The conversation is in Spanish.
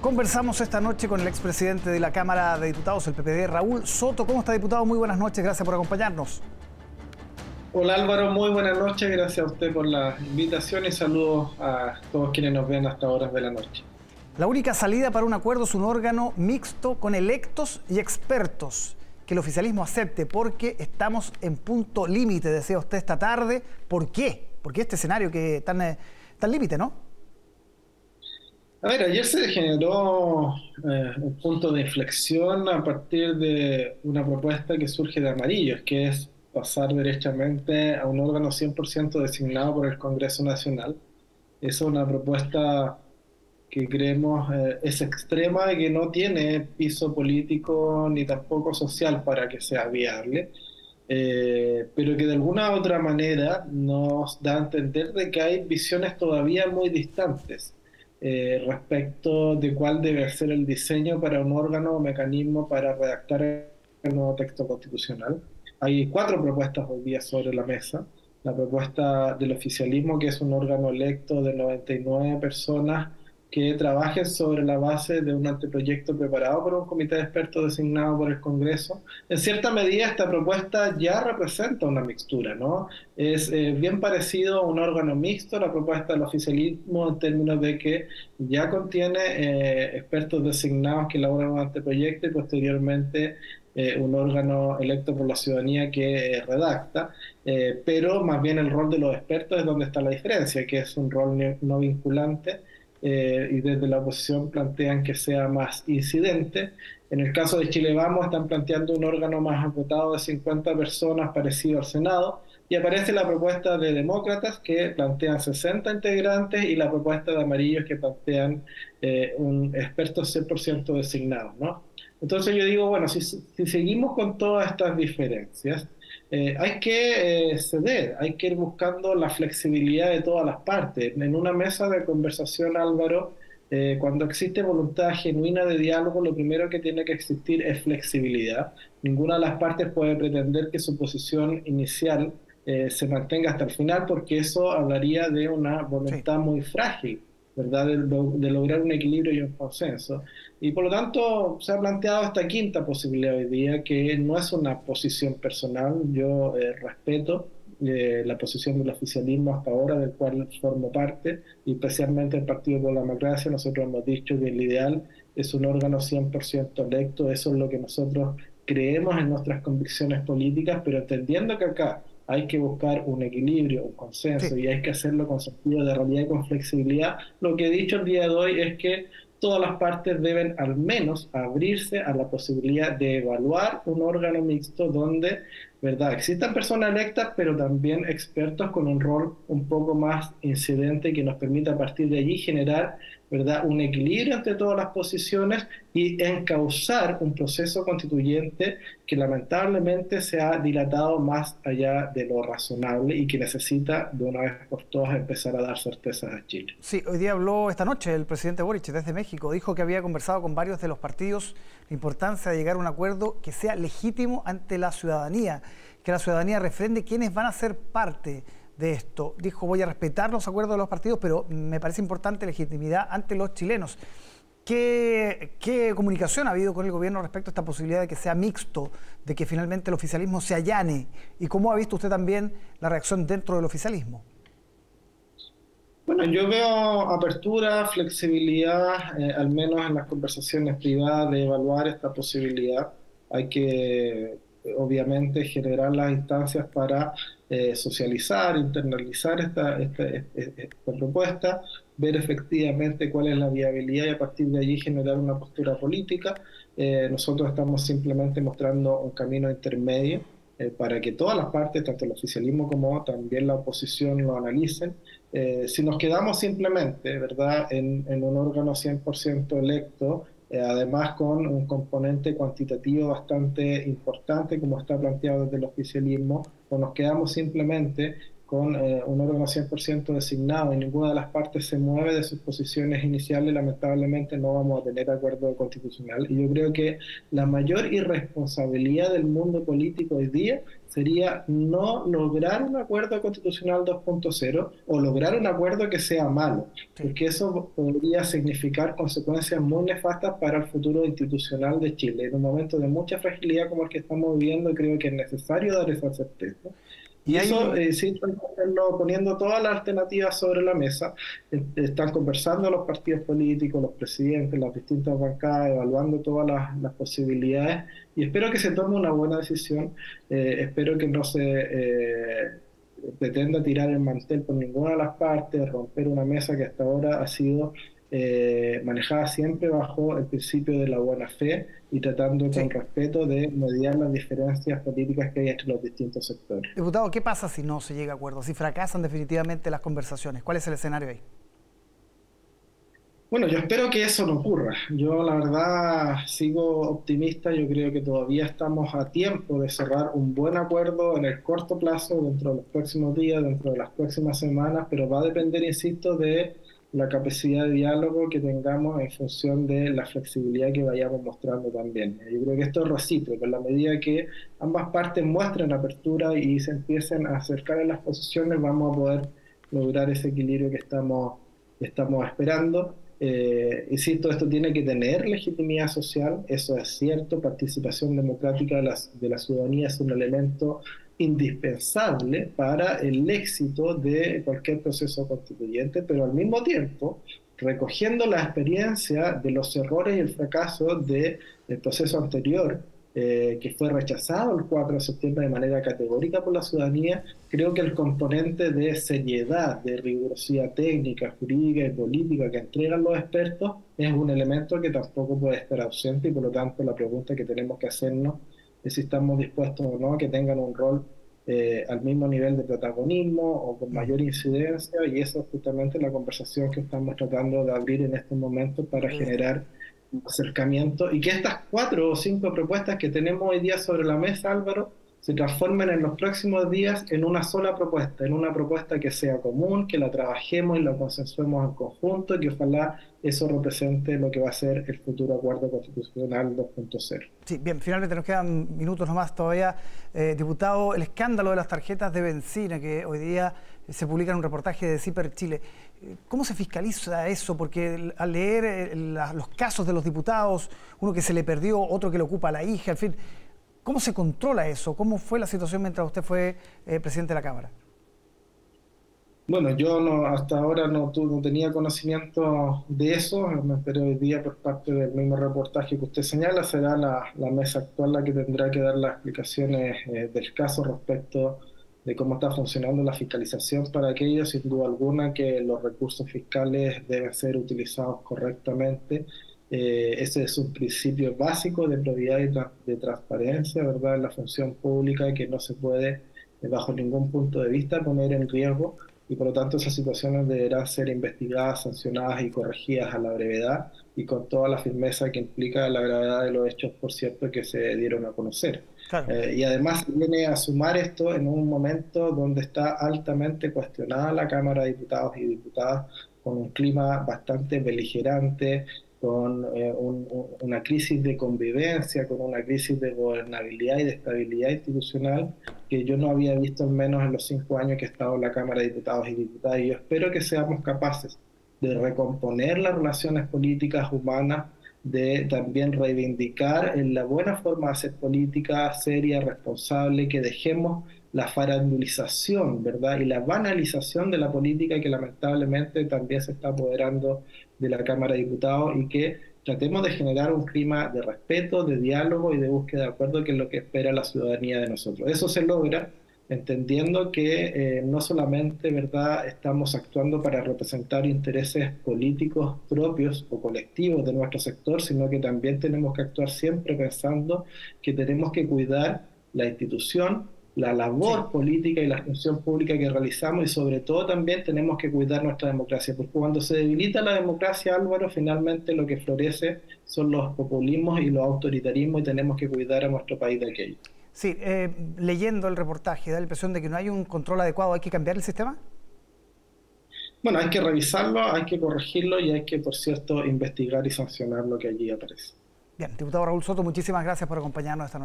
Conversamos esta noche con el expresidente de la Cámara de Diputados, el PPD, Raúl Soto. ¿Cómo está, diputado? Muy buenas noches, gracias por acompañarnos. Hola Álvaro, muy buenas noches, gracias a usted por la invitación y saludos a todos quienes nos ven hasta horas de la noche. La única salida para un acuerdo es un órgano mixto con electos y expertos que el oficialismo acepte porque estamos en punto límite, decía usted esta tarde. ¿Por qué? ¿Por qué este escenario que tan, eh, tan límite, no? A ver, ayer se generó eh, un punto de inflexión a partir de una propuesta que surge de Amarillos, que es pasar derechamente a un órgano 100% designado por el Congreso Nacional. Es una propuesta que creemos eh, es extrema y que no tiene piso político ni tampoco social para que sea viable, eh, pero que de alguna u otra manera nos da a entender de que hay visiones todavía muy distantes eh, respecto de cuál debe ser el diseño para un órgano o mecanismo para redactar el nuevo texto constitucional. Hay cuatro propuestas hoy día sobre la mesa. La propuesta del oficialismo, que es un órgano electo de 99 personas que trabajen sobre la base de un anteproyecto preparado por un comité de expertos designado por el Congreso. En cierta medida esta propuesta ya representa una mixtura, ¿no? Es eh, bien parecido a un órgano mixto la propuesta del oficialismo en términos de que ya contiene eh, expertos designados que elaboran un anteproyecto y posteriormente eh, un órgano electo por la ciudadanía que redacta, pero más bien el rol de los expertos es donde está la diferencia, que es un rol no vinculante eh, y desde la oposición plantean que sea más incidente. En el caso de Chile Vamos están planteando un órgano más votado de 50 personas parecido al Senado y aparece la propuesta de demócratas que plantean 60 integrantes y la propuesta de amarillos que plantean eh, un experto 100% designado. ¿no? Entonces yo digo, bueno, si, si seguimos con todas estas diferencias, eh, hay que eh, ceder, hay que ir buscando la flexibilidad de todas las partes. En una mesa de conversación, Álvaro, eh, cuando existe voluntad genuina de diálogo, lo primero que tiene que existir es flexibilidad. Ninguna de las partes puede pretender que su posición inicial se mantenga hasta el final, porque eso hablaría de una voluntad muy frágil. ¿Verdad? De, lograr un equilibrio y un consenso. Y por lo tanto se ha planteado esta quinta posibilidad hoy día, que no es una posición personal, yo eh, respeto eh, la posición del oficialismo hasta ahora, del cual formo parte, y especialmente el Partido por la Democracia, nosotros hemos dicho que el ideal es un órgano 100% electo, eso es lo que nosotros creemos en nuestras convicciones políticas, pero entendiendo que acá hay que buscar un equilibrio, un consenso y hay que hacerlo con sentido de realidad y con flexibilidad. Lo que he dicho el día de hoy es que todas las partes deben al menos abrirse a la posibilidad de evaluar un órgano mixto donde, ¿verdad?, existan personas electas, pero también expertos con un rol un poco más incidente que nos permita a partir de allí generar ¿verdad? un equilibrio entre todas las posiciones y encauzar un proceso constituyente que lamentablemente se ha dilatado más allá de lo razonable y que necesita de una vez por todas empezar a dar certezas a Chile. Sí, hoy día habló esta noche el presidente Boric desde México, dijo que había conversado con varios de los partidos la importancia de llegar a un acuerdo que sea legítimo ante la ciudadanía, que la ciudadanía refrende quiénes van a ser parte de esto. Dijo, voy a respetar los acuerdos de los partidos, pero me parece importante legitimidad ante los chilenos. ¿Qué, ¿Qué, comunicación ha habido con el gobierno respecto a esta posibilidad de que sea mixto, de que finalmente el oficialismo se allane? ¿Y cómo ha visto usted también la reacción dentro del oficialismo? Bueno, yo veo apertura, flexibilidad, eh, al menos en las conversaciones privadas, de evaluar esta posibilidad. Hay que obviamente generar las instancias para eh, socializar, internalizar esta, esta, propuesta, ver efectivamente cuál es la viabilidad y a partir de allí generar una postura política. Eh, nosotros estamos simplemente mostrando un camino intermedio eh, para que todas las partes, tanto el oficialismo como también la oposición, lo analicen. si nos quedamos simplemente ¿verdad? En, en un órgano 100% electo, eh, además con un componente cuantitativo bastante importante como está planteado desde el oficialismo, o nos quedamos simplemente con eh, un órgano 100% designado y ninguna de las partes se mueve de sus posiciones iniciales, lamentablemente no vamos a tener acuerdo constitucional. Y yo creo que la mayor irresponsabilidad del mundo político hoy día sería no lograr un acuerdo constitucional 2.0 o lograr un acuerdo que sea malo, porque eso podría significar consecuencias muy nefastas para el futuro institucional de Chile. En un momento de mucha fragilidad como el que estamos viviendo, creo que es necesario dar esa certeza. Y eso eh, sí están poniendo todas las alternativas sobre la mesa. Eh, están conversando los partidos políticos, los presidentes, las distintas bancadas, evaluando todas las, posibilidades. Y espero que se tome una buena decisión. Eh, espero que no se eh, pretenda tirar el mantel por ninguna de las partes, romper una mesa que hasta ahora ha sido eh, manejada siempre bajo el principio de la buena fe y tratando con respeto de mediar las diferencias políticas que hay entre los distintos sectores. Diputado, ¿qué pasa si no se llega a acuerdo? Si fracasan definitivamente las conversaciones, ¿cuál es el escenario ahí? Bueno, yo espero que eso no ocurra. Yo la verdad sigo optimista, yo creo que todavía estamos a tiempo de cerrar un buen acuerdo en el corto plazo, dentro de los próximos días, dentro de las próximas semanas, pero va a depender, insisto, de la capacidad de diálogo que tengamos en función de la flexibilidad que vayamos mostrando también. Yo creo que esto es recíproco, en la medida que ambas partes muestren apertura y se empiecen a acercar en las posiciones, vamos a poder lograr ese equilibrio que estamos, estamos esperando. Eh, insisto, esto tiene que tener legitimidad social, eso es cierto, participación democrática de la, de la ciudadanía es un elemento indispensable para el éxito de cualquier proceso constituyente, pero al mismo tiempo recogiendo la experiencia de los errores y el fracaso del proceso anterior, eh, que fue rechazado el 4 de septiembre de manera categórica por la ciudadanía, creo que el componente de seriedad, de rigurosidad técnica, jurídica y política que entregan los expertos es un elemento que tampoco puede estar ausente y por lo tanto la pregunta que tenemos que hacernos si estamos dispuestos o no que tengan un rol eh, al mismo nivel de protagonismo o con mayor incidencia y esa es justamente la conversación que estamos tratando de abrir en este momento para generar un acercamiento y que estas cuatro o cinco propuestas que tenemos hoy día sobre la mesa, Álvaro, se transformen en los próximos días en una sola propuesta, en una propuesta que sea común, que la trabajemos y la consensuemos en conjunto y que ojalá eso represente lo que va a ser el futuro acuerdo constitucional 2.0. Sí, bien, finalmente nos quedan minutos nomás todavía. Eh, diputado, el escándalo de las tarjetas de benzina que hoy día se publica en un reportaje de CIPER Chile. Eh, ¿Cómo se fiscaliza eso? Porque al leer eh, los casos de los diputados, uno que se le perdió, otro que le ocupa la hija, en fin, ¿Cómo se controla eso? ¿Cómo fue la situación mientras usted fue eh, presidente de la Cámara? Bueno, yo no, hasta ahora no, no tenía conocimiento de eso, enteré hoy día por parte del mismo reportaje que usted señala, será la, mesa actual la que tendrá que dar las explicaciones eh, del caso respecto de cómo está funcionando la fiscalización para aquello, sin duda alguna que los recursos fiscales deben ser utilizados correctamente eh, ese es un principio básico de probidad y de transparencia, ¿verdad? La función pública que no se puede, eh, bajo ningún punto de vista, poner en riesgo y por lo tanto esas situaciones deberán ser investigadas, sancionadas y corregidas a la brevedad y con toda la firmeza que implica la gravedad de los hechos, por cierto, que se dieron a conocer. Eh, y además viene a sumar esto en un momento donde está altamente cuestionada la Cámara de Diputados y Diputadas con un clima bastante beligerante, con eh, una crisis de convivencia, con una crisis de gobernabilidad y de estabilidad institucional que yo no había visto al menos en los cinco años que he estado en la Cámara de Diputados y Diputadas. Y yo espero que seamos capaces de recomponer las relaciones políticas humanas, de también reivindicar en la buena forma de hacer política seria, responsable, que dejemos la farandulización, ¿verdad? Y la banalización de la política que lamentablemente también se está apoderando de la Cámara de Diputados y que tratemos de generar un clima de respeto, de diálogo y de búsqueda de acuerdo, que es lo que espera la ciudadanía de nosotros. Eso se logra entendiendo que eh, no solamente verdad estamos actuando para representar intereses políticos propios o colectivos de nuestro sector, sino que también tenemos que actuar siempre pensando que tenemos que cuidar la institución, la labor política y la función pública que realizamos y sobre todo también tenemos que cuidar nuestra democracia, porque cuando se debilita la democracia, Álvaro, finalmente lo que florece son los populismos y los autoritarismos y tenemos que cuidar a nuestro país de aquello. Sí, eh, leyendo el reportaje, da la impresión de que no hay un control adecuado. ¿Hay que cambiar el sistema? Bueno, hay que revisarlo, hay que corregirlo y hay que, por cierto, investigar y sancionar lo que allí aparece. Bien, diputado Raúl Soto, muchísimas gracias por acompañarnos esta noche.